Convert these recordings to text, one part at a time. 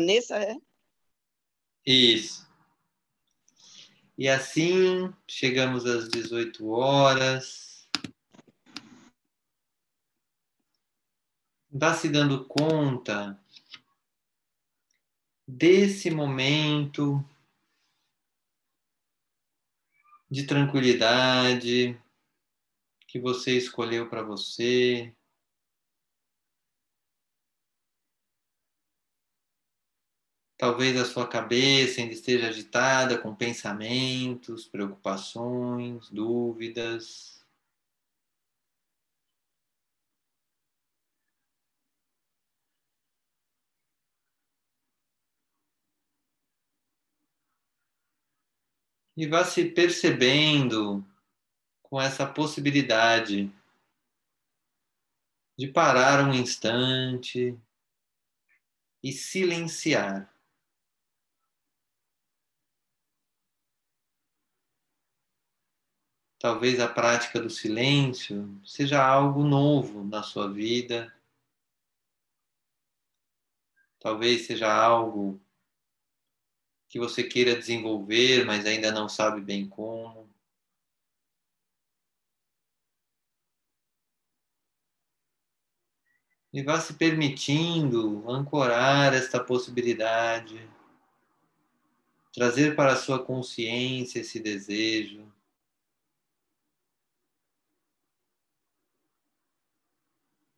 Vanessa, é? Isso. E assim chegamos às 18 horas. Vá se dando conta desse momento de tranquilidade que você escolheu para você. Talvez a sua cabeça ainda esteja agitada com pensamentos, preocupações, dúvidas. E vá se percebendo com essa possibilidade de parar um instante e silenciar. Talvez a prática do silêncio seja algo novo na sua vida. Talvez seja algo que você queira desenvolver, mas ainda não sabe bem como. E vá se permitindo ancorar esta possibilidade, trazer para a sua consciência esse desejo.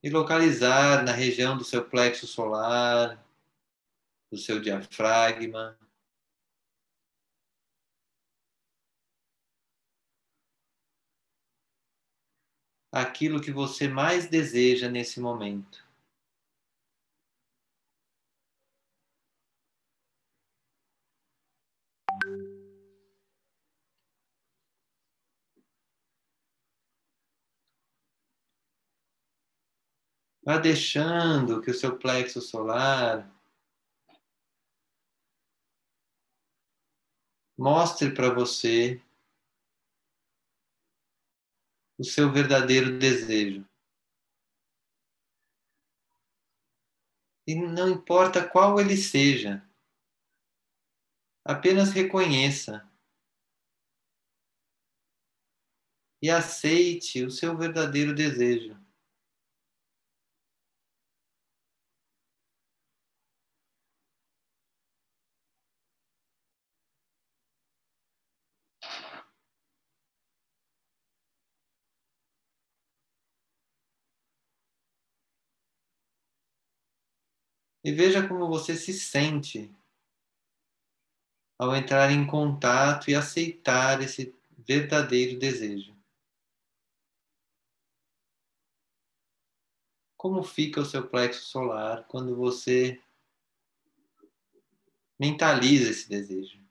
E localizar na região do seu plexo solar, do seu diafragma. Aquilo que você mais deseja nesse momento. Vá deixando que o seu plexo solar mostre para você o seu verdadeiro desejo. E não importa qual ele seja, apenas reconheça e aceite o seu verdadeiro desejo. E veja como você se sente ao entrar em contato e aceitar esse verdadeiro desejo. Como fica o seu plexo solar quando você mentaliza esse desejo?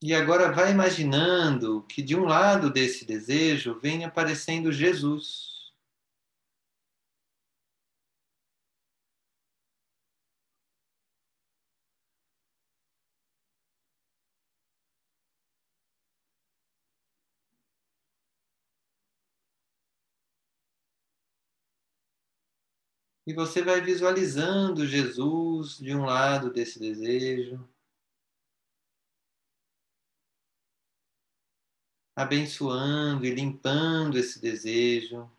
E agora vai imaginando que de um lado desse desejo vem aparecendo Jesus. E você vai visualizando Jesus de um lado desse desejo. Abençoando e limpando esse desejo.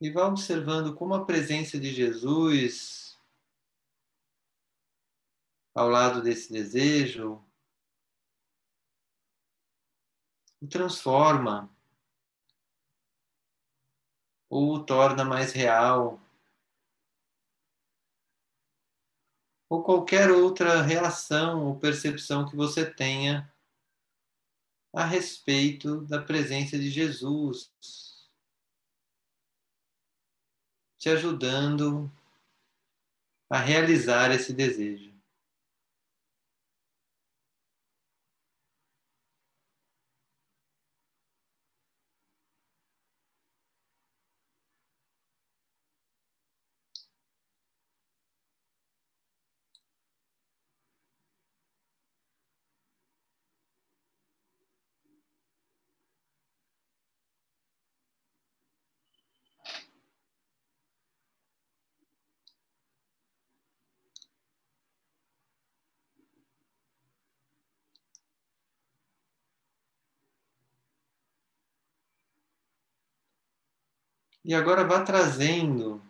E vá observando como a presença de Jesus ao lado desse desejo, o transforma ou o torna mais real, ou qualquer outra reação ou percepção que você tenha a respeito da presença de Jesus, te ajudando a realizar esse desejo. E agora vá trazendo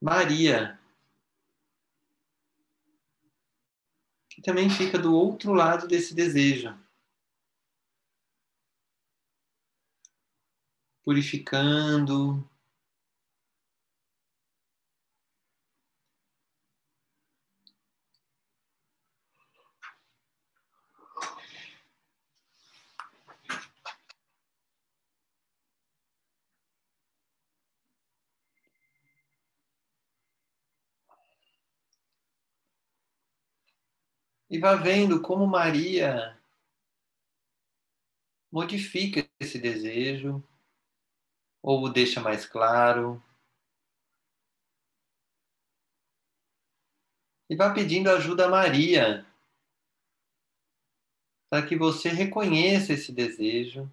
Maria, que também fica do outro lado desse desejo. Purificando, E vá vendo como Maria modifica esse desejo, ou o deixa mais claro. E vá pedindo ajuda a Maria, para que você reconheça esse desejo.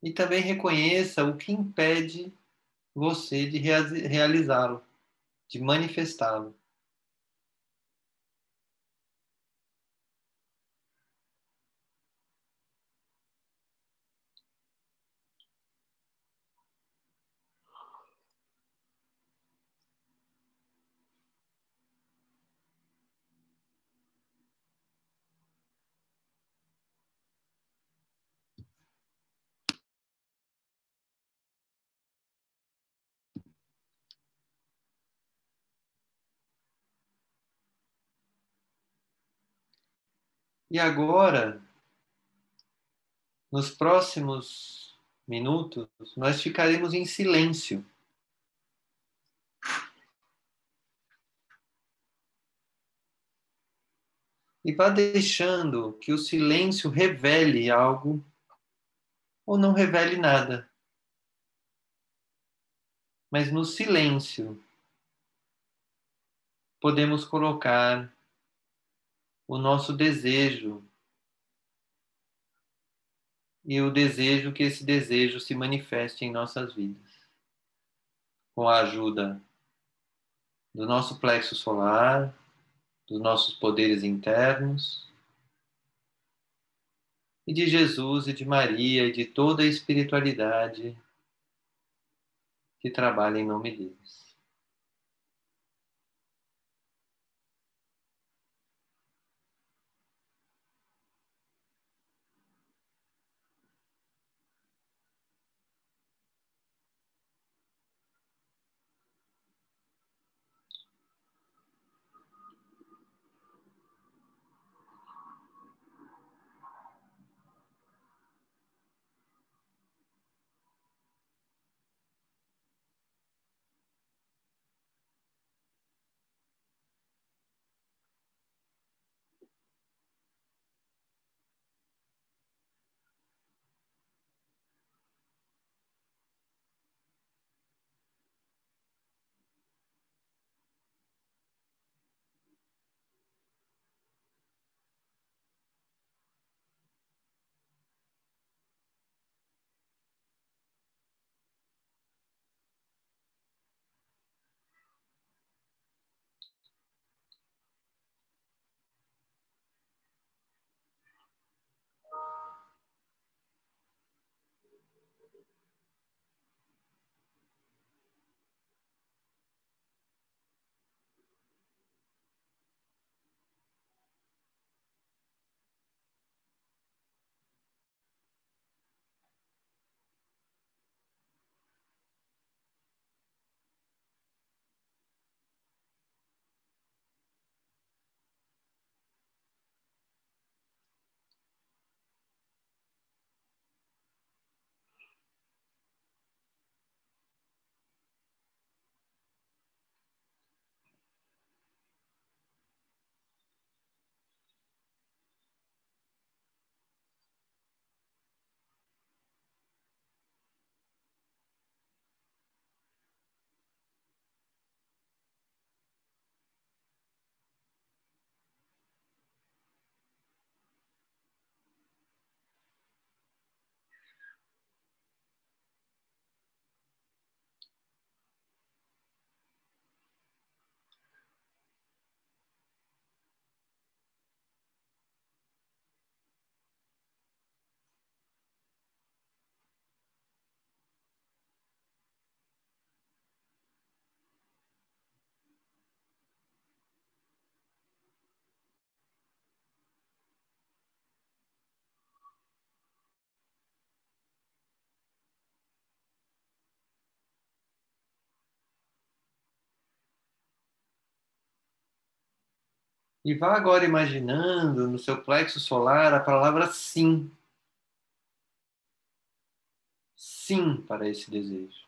E também reconheça o que impede você de realizá-lo de manifestá-lo. E agora, nos próximos minutos, nós ficaremos em silêncio. E vá deixando que o silêncio revele algo ou não revele nada. Mas no silêncio podemos colocar o nosso desejo e o desejo que esse desejo se manifeste em nossas vidas. Com a ajuda do nosso plexo solar, dos nossos poderes internos, e de Jesus e de Maria e de toda a espiritualidade que trabalha em nome deles. E vá agora imaginando no seu plexo solar a palavra sim. Sim para esse desejo.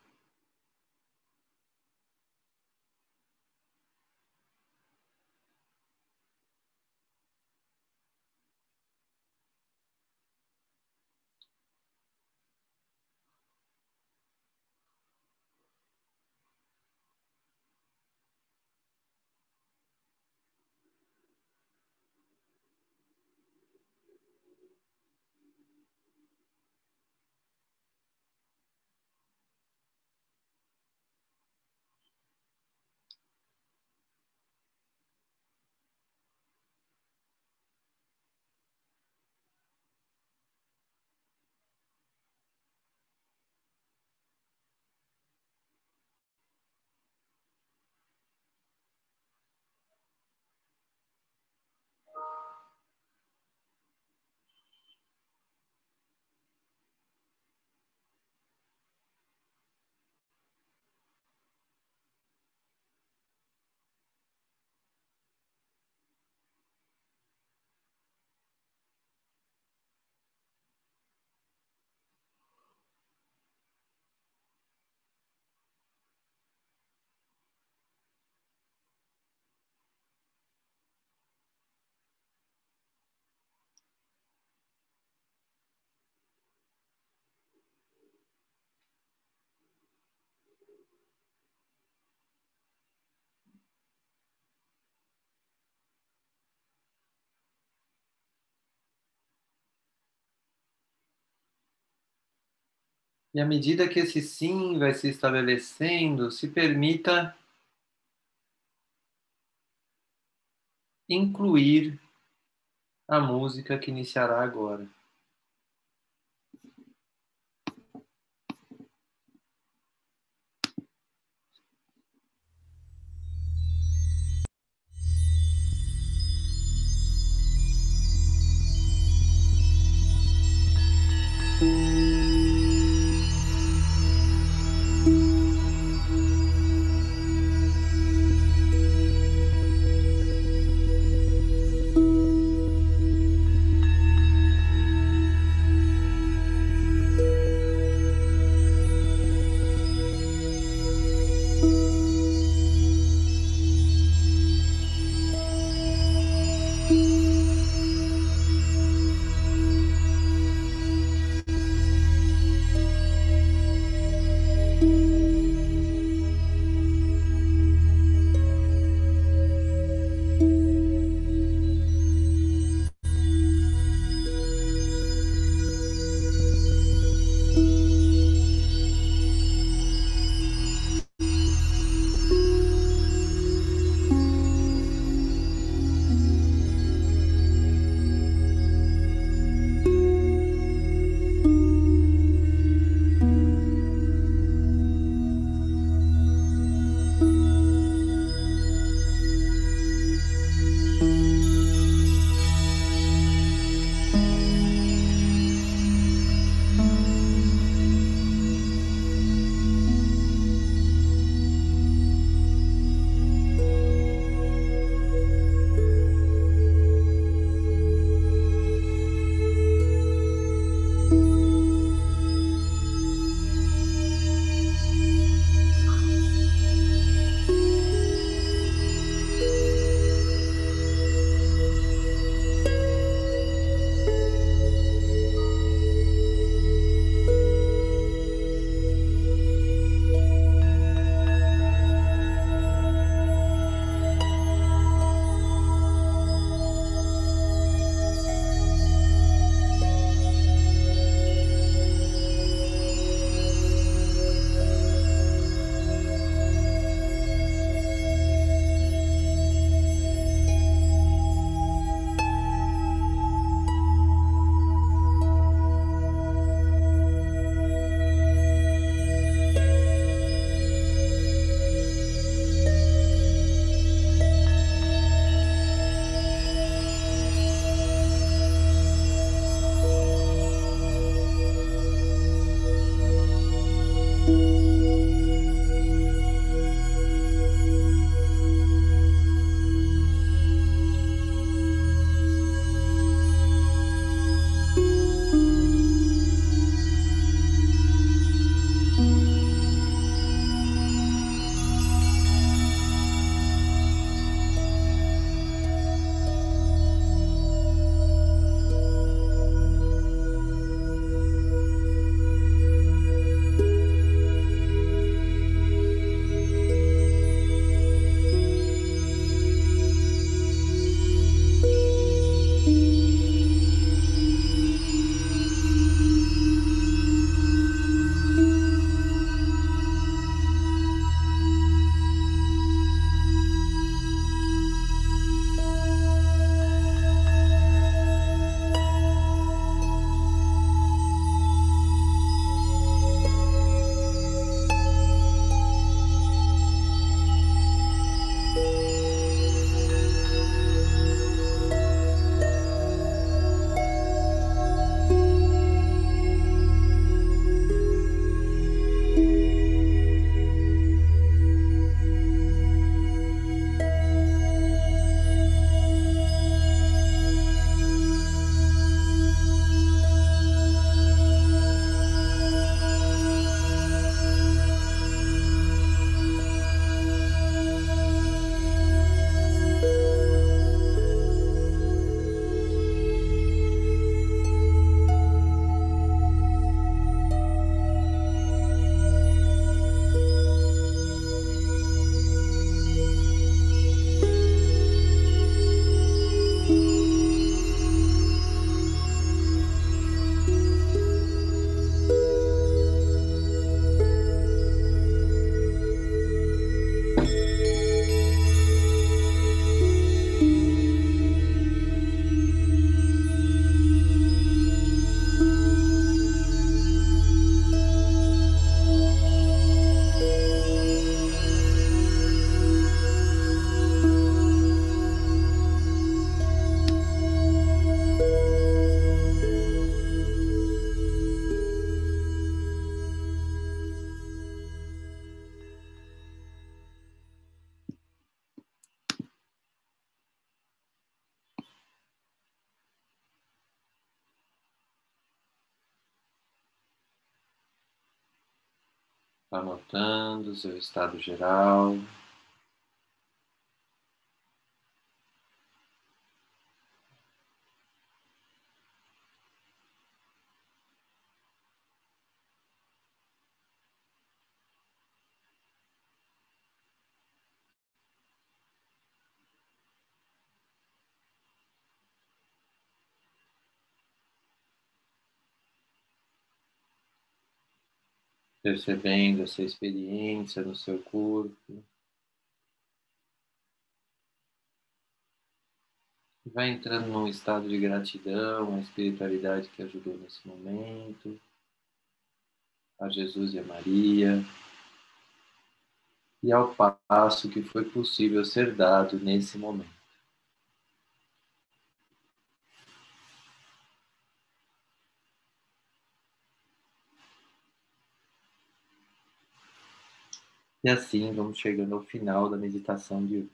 E à medida que esse sim vai se estabelecendo, se permita incluir a música que iniciará agora. Anotando seu estado geral. Percebendo essa experiência no seu corpo. Vai entrando num estado de gratidão à espiritualidade que ajudou nesse momento, a Jesus e a Maria, e ao passo que foi possível ser dado nesse momento. E assim vamos chegando ao final da meditação de hoje.